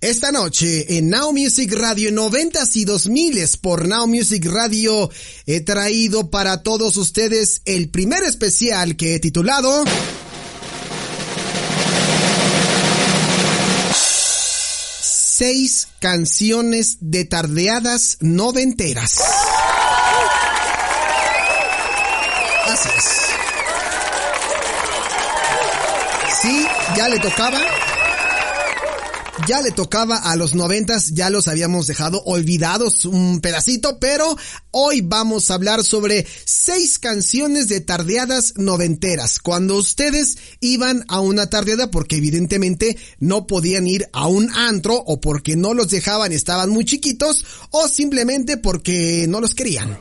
Esta noche en Now Music Radio 90 y 2000 por Now Music Radio he traído para todos ustedes el primer especial que he titulado Seis canciones de tardeadas noventeras. Es. Sí, ya le tocaba ya le tocaba a los noventas, ya los habíamos dejado olvidados un pedacito, pero hoy vamos a hablar sobre seis canciones de tardeadas noventeras. Cuando ustedes iban a una tardeada porque evidentemente no podían ir a un antro o porque no los dejaban, estaban muy chiquitos o simplemente porque no los querían.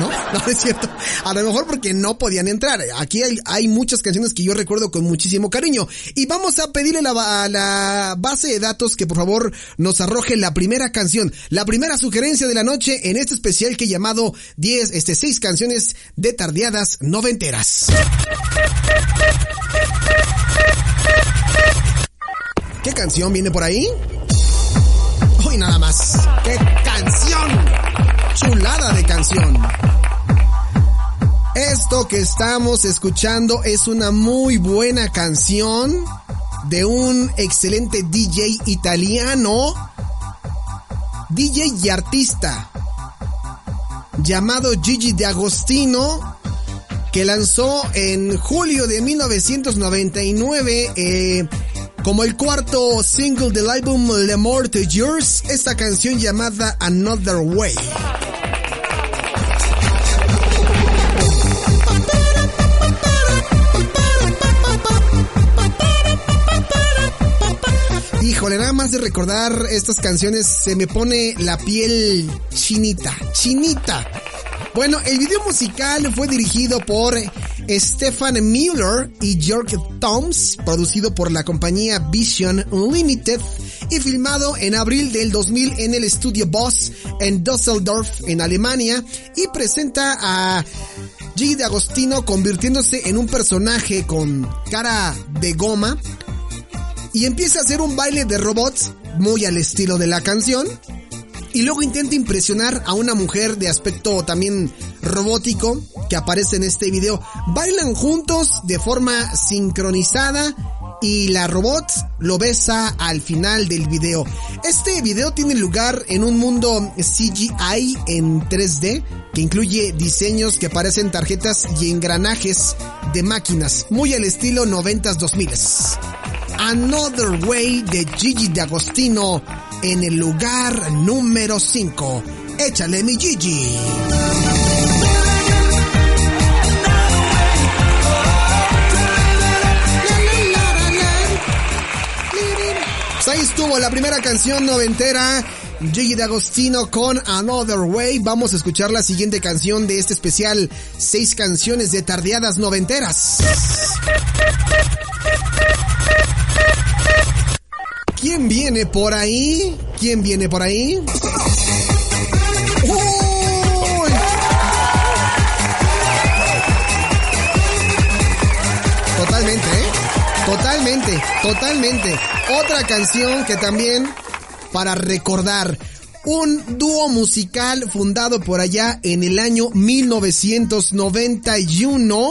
¿No? No es cierto. A lo mejor porque no podían entrar. Aquí hay, muchas canciones que yo recuerdo con muchísimo cariño. Y vamos a pedirle la, a la base de datos que por favor nos arroje la primera canción, la primera sugerencia de la noche en este especial que he llamado 10, este 6 canciones de tardeadas noventeras. ¿Qué canción viene por ahí? Hoy nada más. ¡Qué canción! Chulada de canción. Esto que estamos escuchando es una muy buena canción de un excelente DJ italiano, DJ y artista, llamado Gigi De Agostino, que lanzó en julio de 1999 eh, como el cuarto single del álbum Le More to Yours, esta canción llamada Another Way. Híjole, nada más de recordar estas canciones se me pone la piel chinita, chinita. Bueno, el video musical fue dirigido por Stefan Mueller y George Toms, producido por la compañía Vision Limited y filmado en abril del 2000 en el estudio Boss en Düsseldorf, en Alemania, y presenta a G. de Agostino convirtiéndose en un personaje con cara de goma, y empieza a hacer un baile de robots muy al estilo de la canción. Y luego intenta impresionar a una mujer de aspecto también robótico que aparece en este video. Bailan juntos de forma sincronizada y la robot lo besa al final del video. Este video tiene lugar en un mundo CGI en 3D que incluye diseños que aparecen tarjetas y engranajes de máquinas, muy al estilo 90s 2000s. Another Way de Gigi D'Agostino en el lugar número 5. Échale mi Gigi. Ahí estuvo la primera canción noventera. Gigi D'Agostino con Another Way. Vamos a escuchar la siguiente canción de este especial. Seis canciones de tardeadas noventeras. ¿Quién viene por ahí? ¿Quién viene por ahí? Totalmente. Otra canción que también para recordar. Un dúo musical fundado por allá en el año 1991,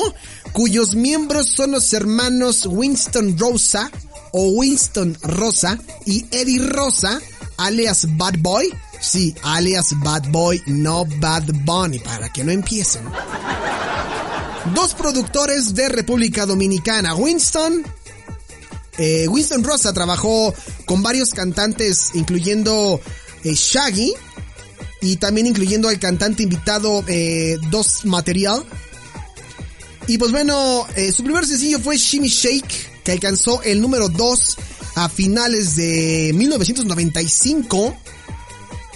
cuyos miembros son los hermanos Winston Rosa o Winston Rosa y Eddie Rosa, alias Bad Boy. Sí, alias Bad Boy, no Bad Bunny, para que no empiecen. Dos productores de República Dominicana, Winston. Eh, Winston Rosa trabajó con varios cantantes, incluyendo eh, Shaggy y también incluyendo al cantante invitado eh, Dos Material. Y pues bueno, su primer sencillo fue Shimmy Shake que alcanzó el número 2 a finales de 1995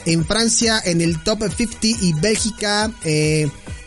en Francia en el Top 50 y Bélgica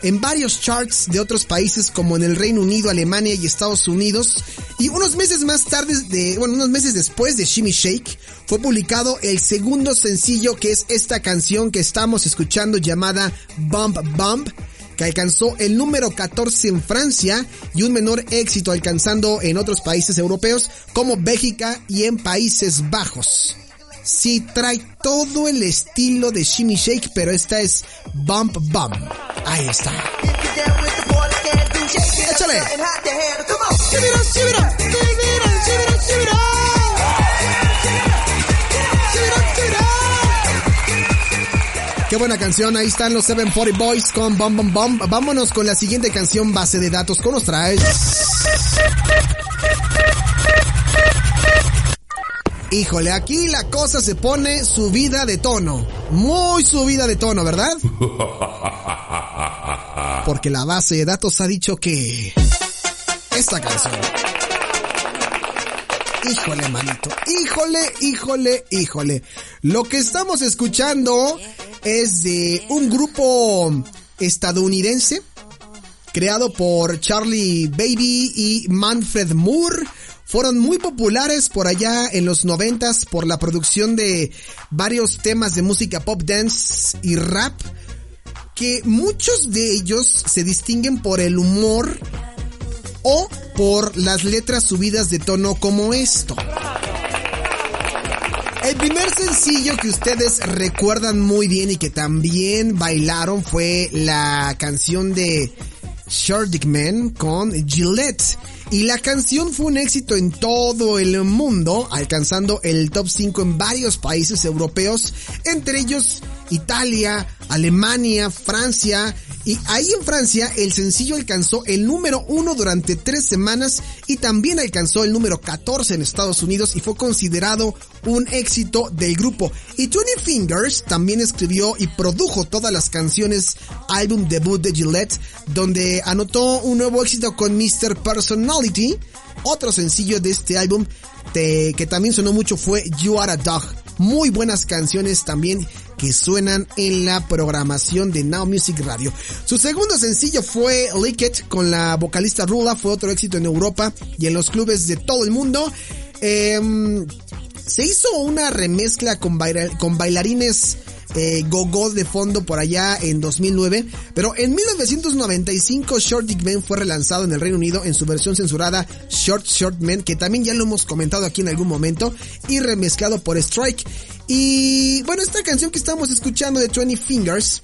en varios charts de otros países como en el Reino Unido, Alemania y Estados Unidos. Y unos meses más tarde, de, bueno, unos meses después de Shimmy Shake, fue publicado el segundo sencillo que es esta canción que estamos escuchando llamada Bump Bump que alcanzó el número 14 en Francia y un menor éxito alcanzando en otros países europeos como Bélgica y en Países Bajos. Sí trae todo el estilo de Shimmy Shake, pero esta es Bump Bump. Ahí está. Échale. Qué buena canción, ahí están los 740 Boys con Bum Bum Bum. Vámonos con la siguiente canción base de datos. ¿Cómo nos traes? Híjole, aquí la cosa se pone subida de tono. Muy subida de tono, ¿verdad? Porque la base de datos ha dicho que... Esta canción. Híjole, manito. Híjole, híjole, híjole. Lo que estamos escuchando es de un grupo estadounidense creado por Charlie Baby y Manfred Moore fueron muy populares por allá en los noventas por la producción de varios temas de música pop dance y rap que muchos de ellos se distinguen por el humor o por las letras subidas de tono como esto. El primer sencillo que ustedes recuerdan muy bien y que también bailaron fue la canción de Short Man con Gillette. Y la canción fue un éxito en todo el mundo, alcanzando el top 5 en varios países europeos, entre ellos Italia, Alemania, Francia, y ahí en Francia el sencillo alcanzó el número 1 durante tres semanas y también alcanzó el número 14 en Estados Unidos y fue considerado un éxito del grupo. Y Tony Fingers también escribió y produjo todas las canciones álbum debut de Gillette, donde anotó un nuevo éxito con Mr. Personality. Otro sencillo de este álbum que también sonó mucho fue You Are a Dog. Muy buenas canciones también que suenan en la programación de Now Music Radio. Su segundo sencillo fue Lick It con la vocalista Rula, fue otro éxito en Europa y en los clubes de todo el mundo. Em, se hizo una remezcla con, con bailarines eh, Go de fondo por allá en 2009, pero en 1995 Short Dick Man fue relanzado en el Reino Unido en su versión censurada Short Short Man, que también ya lo hemos comentado aquí en algún momento, y remezclado por Strike. Y bueno, esta canción que estamos escuchando de 20 Fingers,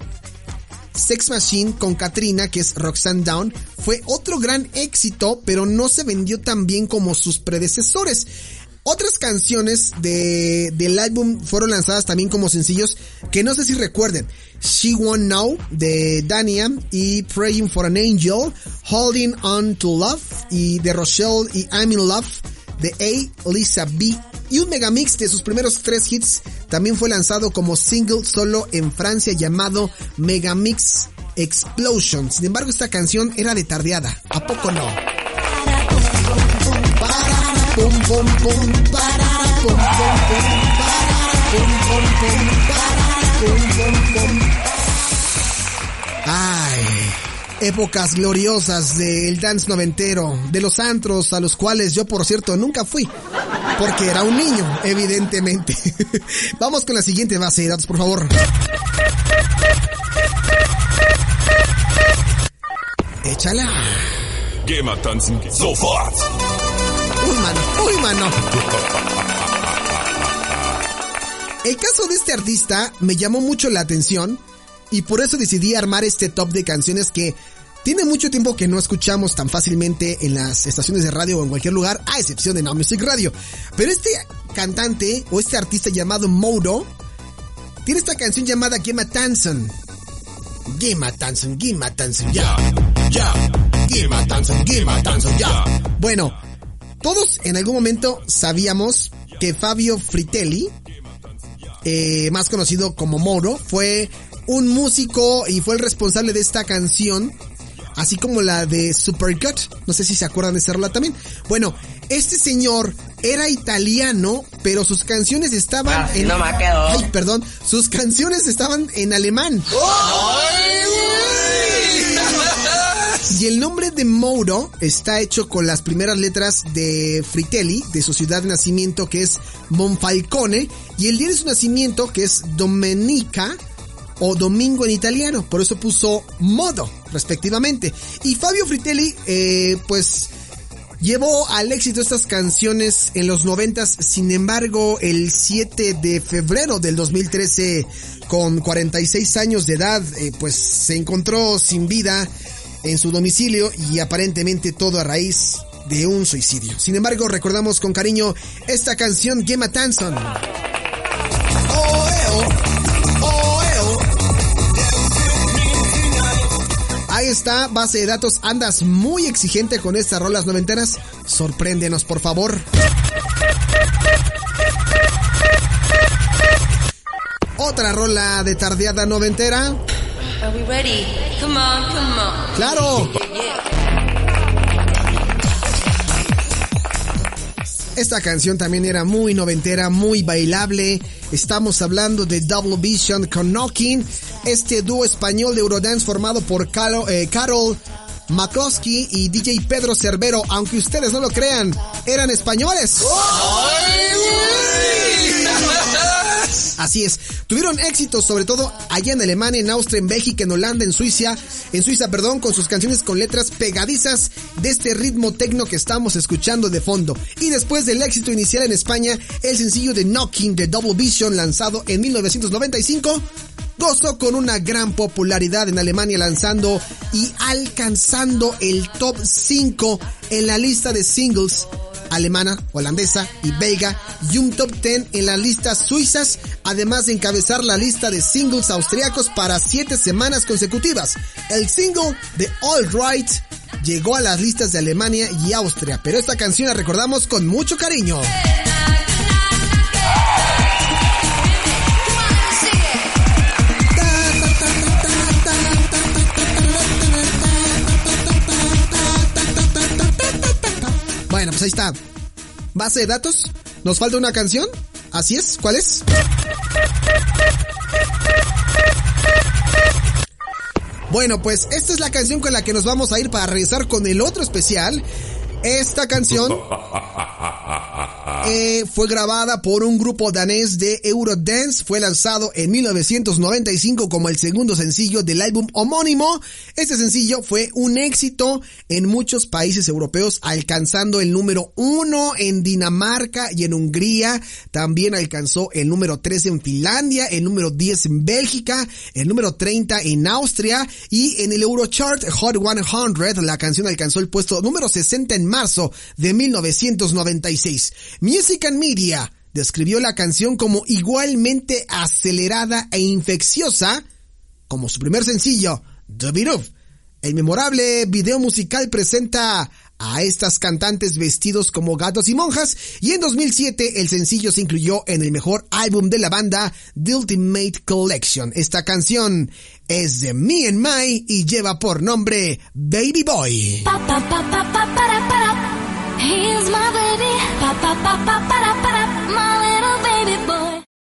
Sex Machine con Katrina, que es Roxanne Down, fue otro gran éxito, pero no se vendió tan bien como sus predecesores. Otras canciones de, del álbum fueron lanzadas también como sencillos que no sé si recuerden. She Won't Know de Dania y Praying for an Angel, Holding On to Love y de Rochelle y I'm in Love de A. Lisa B. Y un megamix de sus primeros tres hits también fue lanzado como single solo en Francia llamado Megamix Explosion. Sin embargo, esta canción era de tardeada. ¿A poco no? Ay, épocas gloriosas del dance noventero, de los antros a los cuales yo por cierto nunca fui, porque era un niño, evidentemente. Vamos con la siguiente base de datos, por favor. Échala. Gamer tanzen sofort. Uy, mano, uy, mano. El caso de este artista me llamó mucho la atención y por eso decidí armar este top de canciones que tiene mucho tiempo que no escuchamos tan fácilmente en las estaciones de radio o en cualquier lugar, a excepción de Now Music Radio. Pero este cantante o este artista llamado Modo tiene esta canción llamada Gema Tanson. Gema Tanson, Gema Tanson, ya, ya. Gema Tanson, Gema Tanson, ya. Bueno, todos en algún momento sabíamos que Fabio Fritelli, eh, más conocido como Moro, fue un músico y fue el responsable de esta canción, así como la de Supercut. No sé si se acuerdan de esa rola también. Bueno, este señor era italiano, pero sus canciones estaban Ah, en. no me quedo. Ay, perdón. Sus canciones estaban en alemán. Y el nombre de Mouro está hecho con las primeras letras de Fritelli, de su ciudad de nacimiento que es Monfalcone, y el día de su nacimiento que es Domenica o Domingo en italiano, por eso puso Modo, respectivamente. Y Fabio Fritelli, eh, pues llevó al éxito estas canciones en los noventas. Sin embargo, el 7 de febrero del 2013, con 46 años de edad, eh, pues se encontró sin vida en su domicilio y aparentemente todo a raíz de un suicidio. Sin embargo, recordamos con cariño esta canción Gemma Tanson. Ahí está, base de datos. Andas muy exigente con estas rolas noventeras. Sorpréndenos, por favor. Otra rola de tardeada noventera. Are we ready? Come on, come on. ¡Claro! Esta canción también era muy noventera, muy bailable. Estamos hablando de Double Vision con Knocking, este dúo español de Eurodance formado por Caro- eh, Carol McCloskey y DJ Pedro Cerbero. Aunque ustedes no lo crean, eran españoles. Así es. Tuvieron éxito sobre todo allá en Alemania, en Austria, en Bélgica, en Holanda, en Suiza, en Suiza, perdón, con sus canciones con letras pegadizas de este ritmo tecno que estamos escuchando de fondo. Y después del éxito inicial en España, el sencillo de Knocking de Double Vision lanzado en 1995 gozó con una gran popularidad en Alemania lanzando y alcanzando el top 5 en la lista de singles alemana, holandesa y belga y un top 10 en las listas suizas, además de encabezar la lista de singles austriacos para 7 semanas consecutivas. El single de All Right llegó a las listas de Alemania y Austria, pero esta canción la recordamos con mucho cariño. Bueno, pues ahí está. Base de datos. Nos falta una canción. Así es. ¿Cuál es? Bueno, pues esta es la canción con la que nos vamos a ir para regresar con el otro especial. Esta canción eh, fue grabada por un grupo danés de Eurodance. Fue lanzado en 1995 como el segundo sencillo del álbum homónimo. Este sencillo fue un éxito en muchos países europeos, alcanzando el número uno en Dinamarca y en Hungría. También alcanzó el número 3 en Finlandia, el número 10 en Bélgica, el número 30 en Austria y en el Eurochart Hot 100 la canción alcanzó el puesto número 60 en marzo de 1996. Music and Media describió la canción como igualmente acelerada e infecciosa como su primer sencillo, The Beat Of. El memorable video musical presenta a estas cantantes vestidos como gatos y monjas y en 2007 el sencillo se incluyó en el mejor álbum de la banda, The Ultimate Collection. Esta canción es de Me and My y lleva por nombre Baby Boy. He's my baby. Pa pa pa pa pa pa.